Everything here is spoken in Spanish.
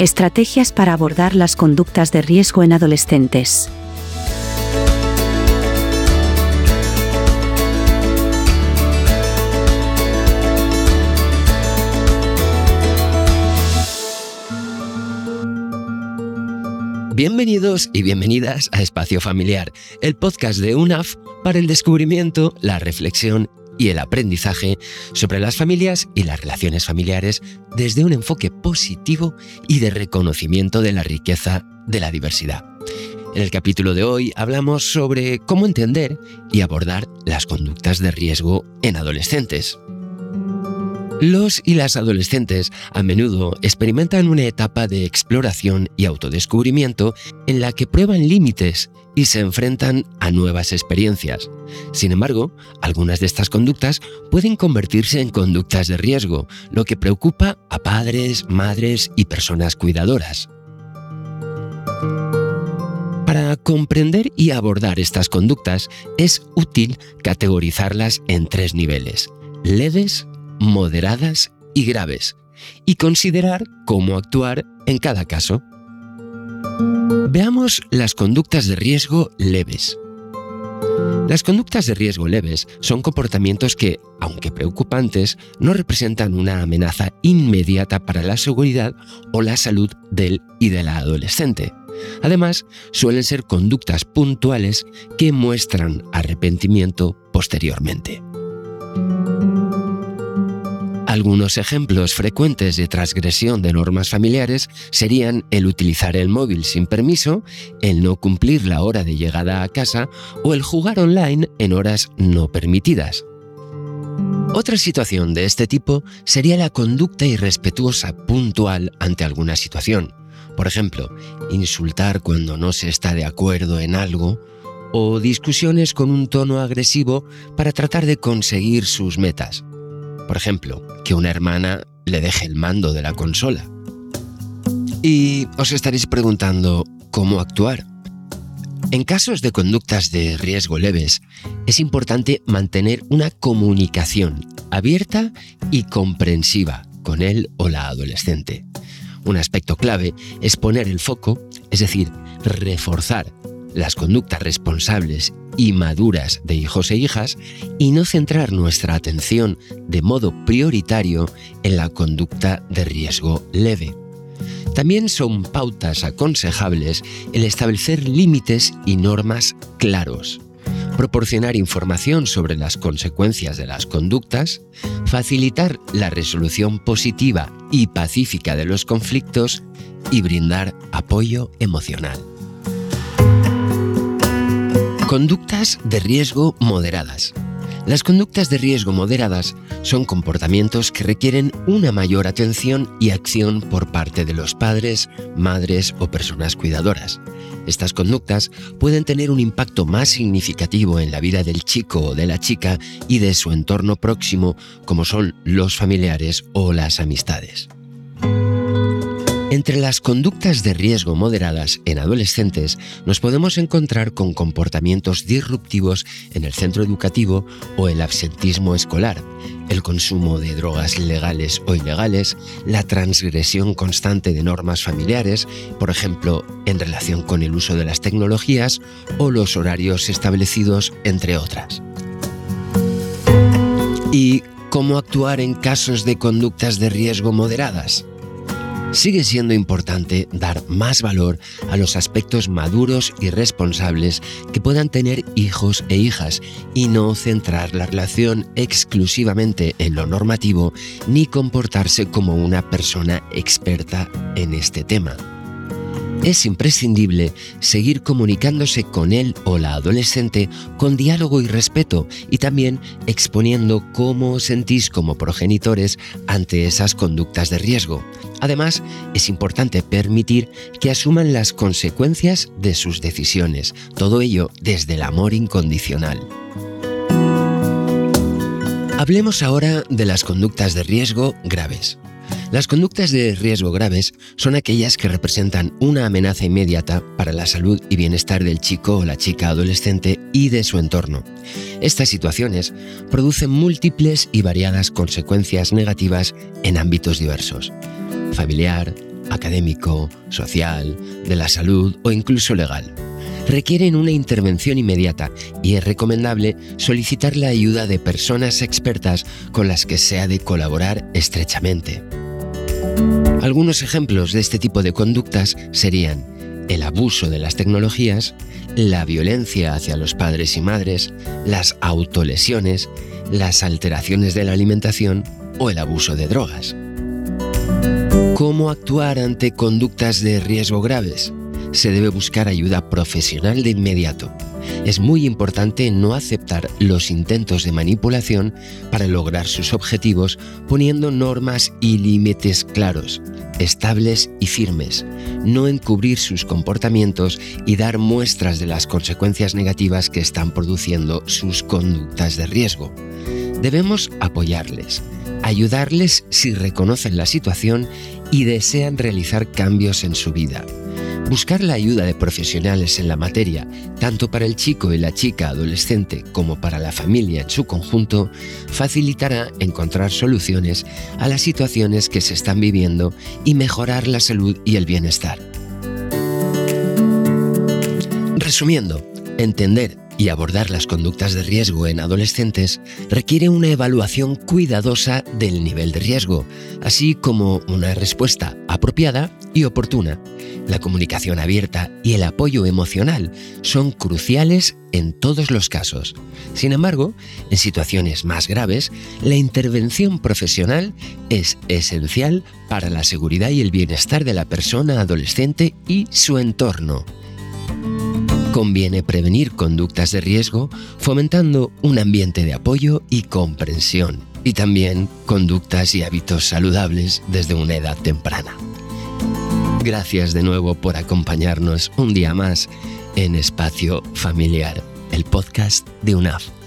Estrategias para abordar las conductas de riesgo en adolescentes. Bienvenidos y bienvenidas a Espacio Familiar, el podcast de UNAF para el descubrimiento, la reflexión y el aprendizaje sobre las familias y las relaciones familiares desde un enfoque positivo y de reconocimiento de la riqueza de la diversidad. En el capítulo de hoy hablamos sobre cómo entender y abordar las conductas de riesgo en adolescentes. Los y las adolescentes a menudo experimentan una etapa de exploración y autodescubrimiento en la que prueban límites y se enfrentan a nuevas experiencias. Sin embargo, algunas de estas conductas pueden convertirse en conductas de riesgo, lo que preocupa a padres, madres y personas cuidadoras. Para comprender y abordar estas conductas es útil categorizarlas en tres niveles, leves, moderadas y graves, y considerar cómo actuar en cada caso. Veamos las conductas de riesgo leves. Las conductas de riesgo leves son comportamientos que, aunque preocupantes, no representan una amenaza inmediata para la seguridad o la salud del y de la adolescente. Además, suelen ser conductas puntuales que muestran arrepentimiento posteriormente. Algunos ejemplos frecuentes de transgresión de normas familiares serían el utilizar el móvil sin permiso, el no cumplir la hora de llegada a casa o el jugar online en horas no permitidas. Otra situación de este tipo sería la conducta irrespetuosa puntual ante alguna situación. Por ejemplo, insultar cuando no se está de acuerdo en algo o discusiones con un tono agresivo para tratar de conseguir sus metas. Por ejemplo, que una hermana le deje el mando de la consola. Y os estaréis preguntando cómo actuar. En casos de conductas de riesgo leves, es importante mantener una comunicación abierta y comprensiva con él o la adolescente. Un aspecto clave es poner el foco, es decir, reforzar las conductas responsables y maduras de hijos e hijas y no centrar nuestra atención de modo prioritario en la conducta de riesgo leve. También son pautas aconsejables el establecer límites y normas claros, proporcionar información sobre las consecuencias de las conductas, facilitar la resolución positiva y pacífica de los conflictos y brindar apoyo emocional. Conductas de riesgo moderadas. Las conductas de riesgo moderadas son comportamientos que requieren una mayor atención y acción por parte de los padres, madres o personas cuidadoras. Estas conductas pueden tener un impacto más significativo en la vida del chico o de la chica y de su entorno próximo, como son los familiares o las amistades. Entre las conductas de riesgo moderadas en adolescentes nos podemos encontrar con comportamientos disruptivos en el centro educativo o el absentismo escolar, el consumo de drogas legales o ilegales, la transgresión constante de normas familiares, por ejemplo, en relación con el uso de las tecnologías o los horarios establecidos, entre otras. ¿Y cómo actuar en casos de conductas de riesgo moderadas? Sigue siendo importante dar más valor a los aspectos maduros y responsables que puedan tener hijos e hijas y no centrar la relación exclusivamente en lo normativo ni comportarse como una persona experta en este tema es imprescindible seguir comunicándose con él o la adolescente con diálogo y respeto y también exponiendo cómo os sentís como progenitores ante esas conductas de riesgo. Además, es importante permitir que asuman las consecuencias de sus decisiones, todo ello desde el amor incondicional. Hablemos ahora de las conductas de riesgo graves. Las conductas de riesgo graves son aquellas que representan una amenaza inmediata para la salud y bienestar del chico o la chica adolescente y de su entorno. Estas situaciones producen múltiples y variadas consecuencias negativas en ámbitos diversos. Familiar, académico, social, de la salud o incluso legal. Requieren una intervención inmediata y es recomendable solicitar la ayuda de personas expertas con las que se ha de colaborar estrechamente. Algunos ejemplos de este tipo de conductas serían el abuso de las tecnologías, la violencia hacia los padres y madres, las autolesiones, las alteraciones de la alimentación o el abuso de drogas. ¿Cómo actuar ante conductas de riesgo graves? Se debe buscar ayuda profesional de inmediato. Es muy importante no aceptar los intentos de manipulación para lograr sus objetivos poniendo normas y límites claros, estables y firmes, no encubrir sus comportamientos y dar muestras de las consecuencias negativas que están produciendo sus conductas de riesgo. Debemos apoyarles, ayudarles si reconocen la situación y desean realizar cambios en su vida. Buscar la ayuda de profesionales en la materia, tanto para el chico y la chica adolescente como para la familia en su conjunto, facilitará encontrar soluciones a las situaciones que se están viviendo y mejorar la salud y el bienestar. Resumiendo, entender y abordar las conductas de riesgo en adolescentes requiere una evaluación cuidadosa del nivel de riesgo, así como una respuesta apropiada y oportuna. La comunicación abierta y el apoyo emocional son cruciales en todos los casos. Sin embargo, en situaciones más graves, la intervención profesional es esencial para la seguridad y el bienestar de la persona adolescente y su entorno. Conviene prevenir conductas de riesgo fomentando un ambiente de apoyo y comprensión, y también conductas y hábitos saludables desde una edad temprana. Gracias de nuevo por acompañarnos un día más en Espacio Familiar, el podcast de UNAF.